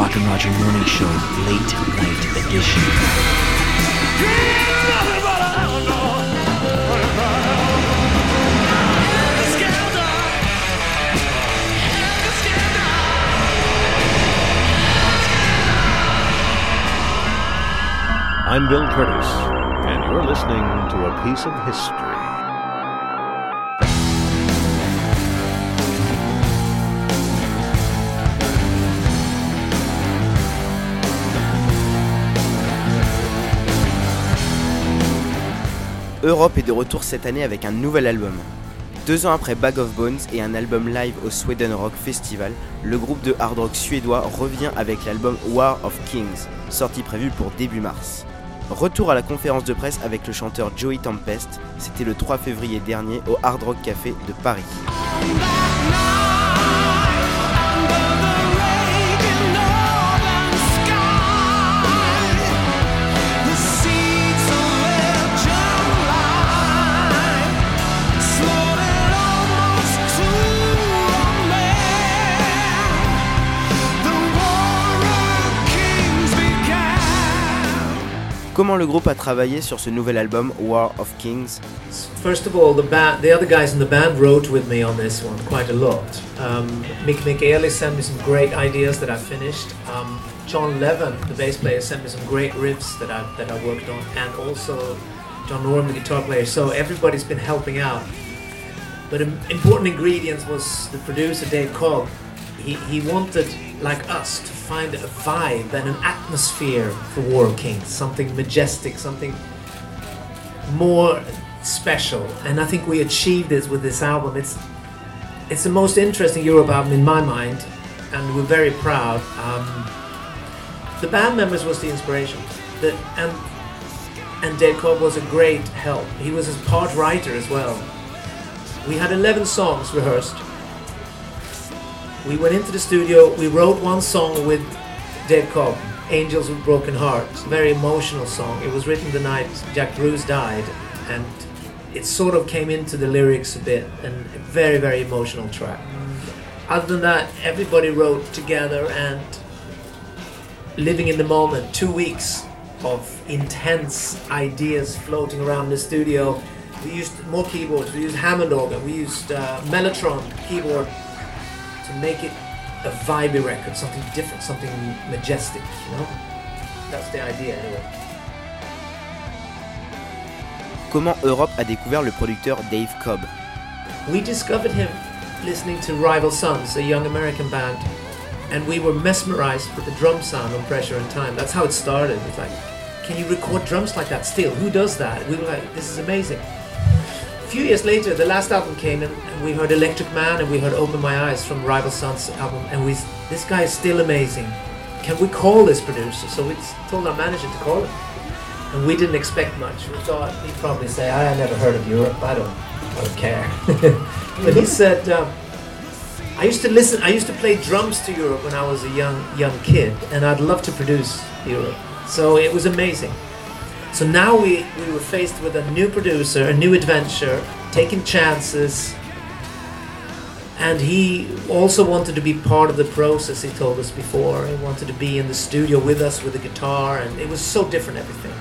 Rock and Roger Morning Show, late night edition. I'm Bill Curtis, and you're listening to a piece of history. Europe est de retour cette année avec un nouvel album. Deux ans après Bag of Bones et un album live au Sweden Rock Festival, le groupe de hard rock suédois revient avec l'album War of Kings, sorti prévu pour début mars. Retour à la conférence de presse avec le chanteur Joey Tempest, c'était le 3 février dernier au Hard Rock Café de Paris. Comment le groupe a travaillé sur ce nouvel album War of Kings First of all, the band, the other guys in the band wrote with me on this one quite a lot. Um, Mic Michaeli sent me some great ideas that I finished. Um, John Levén, the bass player, sent me some great riffs that I that I worked on, and also John Norum, the guitar player. So everybody's been helping out. But an important ingredient was the producer Dave Cobb. He, he wanted, like us, to find a vibe and an atmosphere for War of Kings, something majestic, something more special. And I think we achieved this with this album. It's it's the most interesting Europe album in my mind, and we're very proud. Um, the band members was the inspiration, the, and and Dave Cobb was a great help. He was a part writer as well. We had 11 songs rehearsed. We went into the studio. We wrote one song with Dave Cobb, "Angels with Broken Hearts." Very emotional song. It was written the night Jack Bruce died, and it sort of came into the lyrics a bit, and a very very emotional track. Other than that, everybody wrote together and living in the moment. Two weeks of intense ideas floating around the studio. We used more keyboards. We used Hammond organ. We used uh, Mellotron keyboard to make it a vibey record, something different, something majestic. You know, that's the idea anyway. Comment Europe a découvert le producteur Dave Cobb We discovered him listening to Rival Sons, a young American band, and we were mesmerized with the drum sound on Pressure and Time. That's how it started. It's like, can you record drums like that still? Who does that? We were like, this is amazing. Few years later, the last album came and and we heard Electric Man and we heard Open My Eyes from Rival Sons album, and we this guy is still amazing. Can we call this producer? So we told our manager to call him. And we didn't expect much. We thought he'd probably say, I never heard of Europe. I don't, I don't care. but he said, um, I used to listen. I used to play drums to Europe when I was a young young kid, and I'd love to produce Europe. So it was amazing. So now we, we were faced with a new producer, a new adventure, taking chances. And he also wanted to be part of the process, he told us before. He wanted to be in the studio with us with the guitar, and it was so different, everything.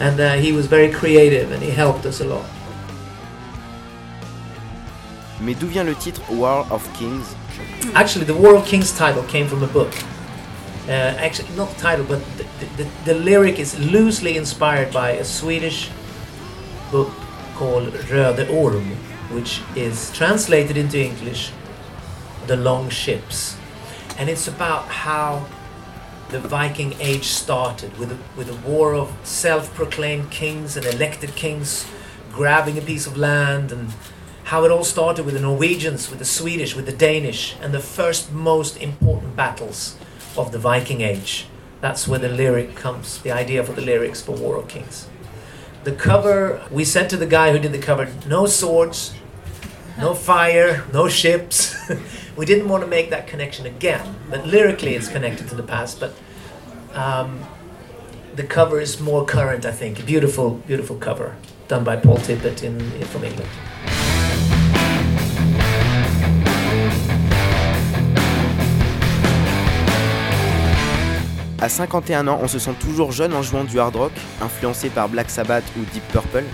And uh, he was very creative, and he helped us a lot. Mais d'où vient le titre War of Kings Actually, the War of Kings title came from a book. Uh, actually, not the title, but the, the, the lyric is loosely inspired by a Swedish book called Röde Orm, which is translated into English, The Long Ships. And it's about how the Viking age started with a, with a war of self proclaimed kings and elected kings grabbing a piece of land and how it all started with the Norwegians, with the Swedish, with the Danish, and the first most important battles of the Viking Age. That's where the lyric comes, the idea for the lyrics for War of Kings. The cover, we said to the guy who did the cover, no swords, no fire, no ships. we didn't want to make that connection again, but lyrically it's connected to the past. But um, the cover is more current, I think. Beautiful, beautiful cover done by Paul Tippett in, in from England. À 51 ans, on se sent toujours jeune en jouant du hard rock, influencé par Black Sabbath ou Deep Purple.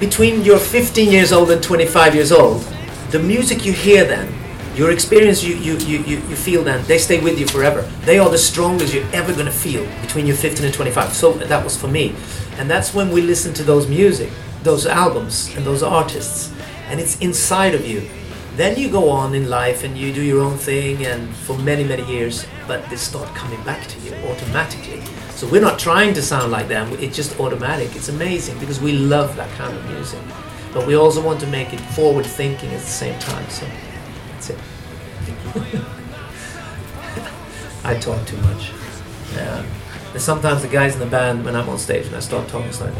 Between you're 15 years old and 25 years old, the music you hear then, your experience you, you, you, you, feel then, they stay with you forever. They are the strongest you're ever going to feel between your 15 and 25. So that was for me. And that's when we listen to those music, those albums, and those artists. And it's inside of you. Then you go on in life and you do your own thing and for many, many years, but they start coming back to you automatically. So we're not trying to sound like them, it's just automatic. It's amazing because we love that kind of music. But we also want to make it forward thinking at the same time. So that's it. I talk too much. Yeah. And sometimes the guys in the band, when I'm on stage and I start talking start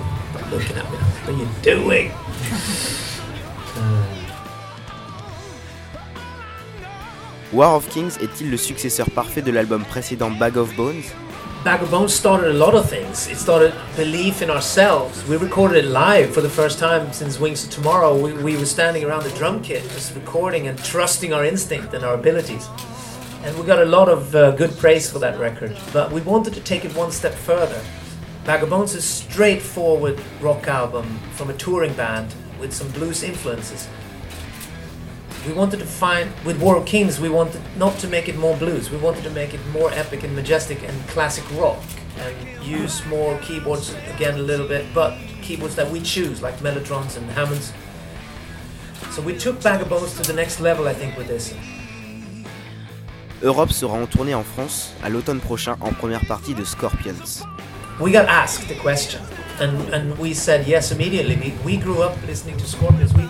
looking at me, what are you doing? War of Kings est-il le successeur parfait de l'album précédent Bag of Bones Bag of Bones started a lot of things. It started belief in ourselves. We recorded it live for the first time since Wings of Tomorrow. We, we were standing around the drum kit, just recording and trusting our instinct and our abilities. And we got a lot of uh, good praise for that record. But we wanted to take it one step further. Bag of Bones is a straightforward rock album from a touring band with some blues influences we wanted to find with War of Kings we wanted not to make it more blues. We wanted to make it more epic and majestic and classic rock and use more keyboards again a little bit but keyboards that we choose like mellotrons and hammonds. So we took Bag of Bones to the next level I think with this. Europe sera en tournée en France à l'automne prochain en première partie de Scorpions. we got asked the question and, and we said yes immediately. We, we grew up listening to Scorpions. We,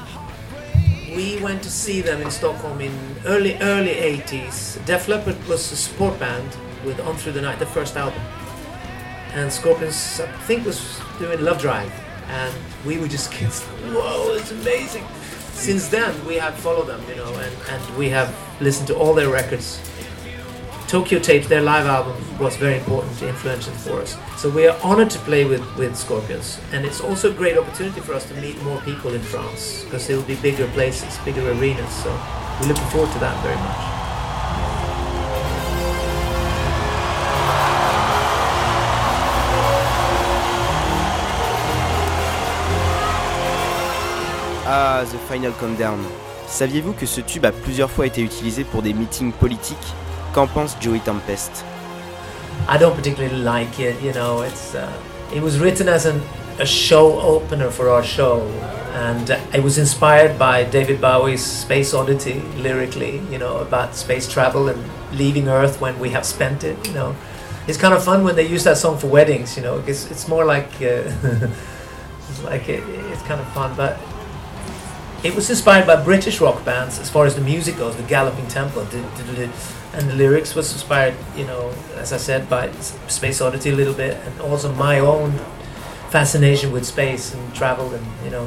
we went to see them in Stockholm in early early 80s. Def Leppard was a support band with On Through the Night, the first album, and Scorpions I think was doing Love Drive, and we were just kids. Whoa, it's amazing! Since then, we have followed them, you know, and, and we have listened to all their records. Tokyo Tapes, their live album, was very important, to influential for us. So we are honored to play with, with Scorpions, and it's also a great opportunity for us to meet more people in France because there will be bigger places, bigger arenas. So we're looking forward to that very much. Ah, The Final Countdown. Saviez-vous que ce tube a plusieurs fois été utilisé pour des meetings politiques Qu'en pense Joey Tempest I don't particularly like it. You know, it's uh, it was written as an, a show opener for our show, and uh, it was inspired by David Bowie's Space Oddity lyrically. You know, about space travel and leaving Earth when we have spent it. You know, it's kind of fun when they use that song for weddings. You know, because it's more like uh, like it, it's kind of fun, but. It was inspired by British rock bands as far as the music goes, the galloping tempo, and the lyrics was inspired, you know, as I said, by Space Oddity a little bit, and also my own fascination with space and travel, and you know,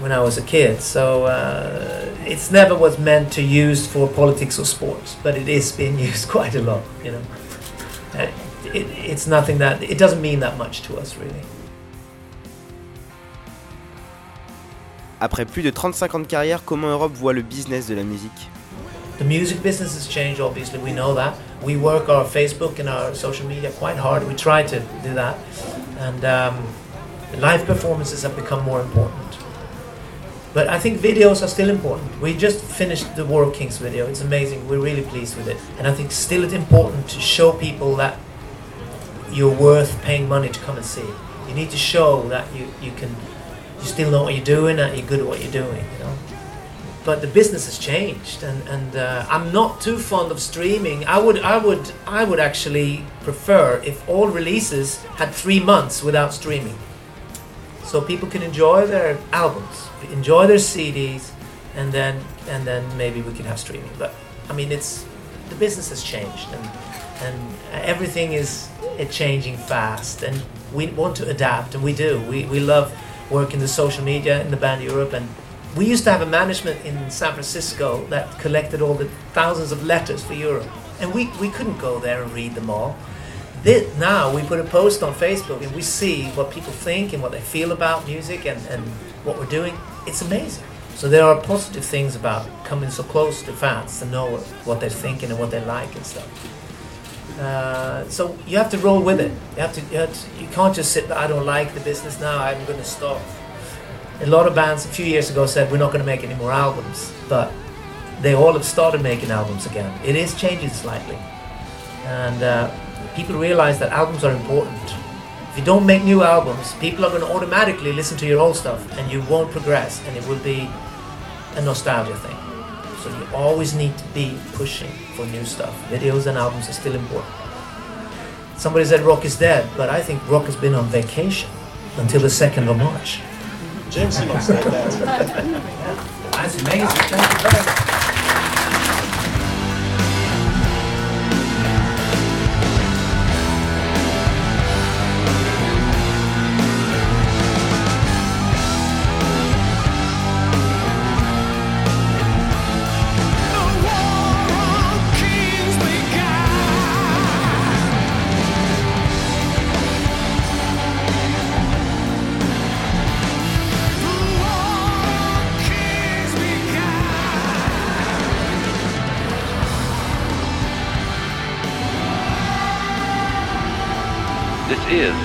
when I was a kid. So uh, it's never was meant to use for politics or sports, but it is being used quite a lot, you know. Uh, it, it's nothing that it doesn't mean that much to us, really. Après plus de 35 ans de carrière, comment Europe voit le business de la musique The music business has changed, obviously, we know that. We work our Facebook and our social media quite hard. We try to do that. And um, live performances have become more important. But I think videos are still important. We just finished the War of Kings video. It's amazing. We're really pleased with it. And I think still it's important to show people that you're worth paying money to come and see. You need to show that you, you can you still know what you're doing, and you're good at what you're doing, you know. But the business has changed, and and uh, I'm not too fond of streaming. I would I would I would actually prefer if all releases had three months without streaming, so people can enjoy their albums, enjoy their CDs, and then and then maybe we can have streaming. But I mean, it's the business has changed, and and everything is changing fast, and we want to adapt, and we do. We we love work in the social media in the band Europe and we used to have a management in San Francisco that collected all the thousands of letters for Europe and we, we couldn't go there and read them all. This, now we put a post on Facebook and we see what people think and what they feel about music and, and what we're doing. It's amazing. So there are positive things about coming so close to fans to know what, what they're thinking and what they like and stuff Uh, so you have to roll with it. You have to, you, have to, you can't just sit. I don't like the business now. I'm going to stop. A lot of bands a few years ago said we're not going to make any more albums, but they all have started making albums again. It is changing slightly, and uh, people realize that albums are important. If you don't make new albums, people are going to automatically listen to your old stuff, and you won't progress, and it will be a nostalgia thing. So you always need to be pushing for new stuff. Videos and albums are still important. Somebody said rock is dead, but I think rock has been on vacation until the 2nd of March. Gene Simmons said that. That's amazing.